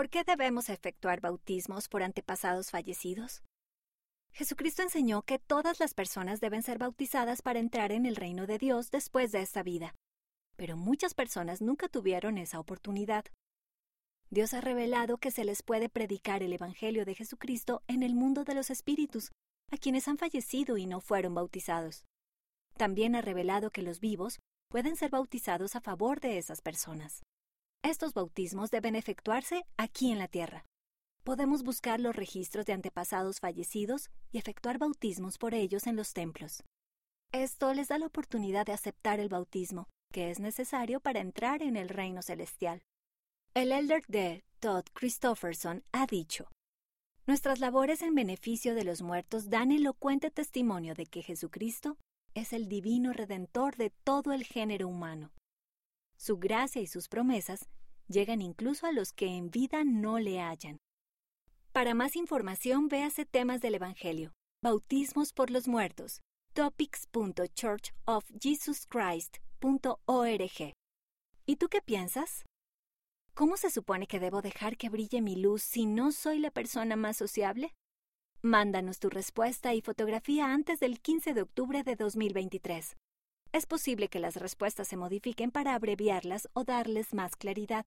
¿Por qué debemos efectuar bautismos por antepasados fallecidos? Jesucristo enseñó que todas las personas deben ser bautizadas para entrar en el reino de Dios después de esta vida, pero muchas personas nunca tuvieron esa oportunidad. Dios ha revelado que se les puede predicar el Evangelio de Jesucristo en el mundo de los espíritus, a quienes han fallecido y no fueron bautizados. También ha revelado que los vivos pueden ser bautizados a favor de esas personas. Estos bautismos deben efectuarse aquí en la tierra. Podemos buscar los registros de antepasados fallecidos y efectuar bautismos por ellos en los templos. Esto les da la oportunidad de aceptar el bautismo, que es necesario para entrar en el reino celestial. El elder de Todd Christofferson ha dicho, Nuestras labores en beneficio de los muertos dan elocuente testimonio de que Jesucristo es el divino redentor de todo el género humano. Su gracia y sus promesas llegan incluso a los que en vida no le hallan. Para más información, véase temas del Evangelio, bautismos por los muertos, topics.churchofjesuschrist.org. ¿Y tú qué piensas? ¿Cómo se supone que debo dejar que brille mi luz si no soy la persona más sociable? Mándanos tu respuesta y fotografía antes del 15 de octubre de 2023. Es posible que las respuestas se modifiquen para abreviarlas o darles más claridad.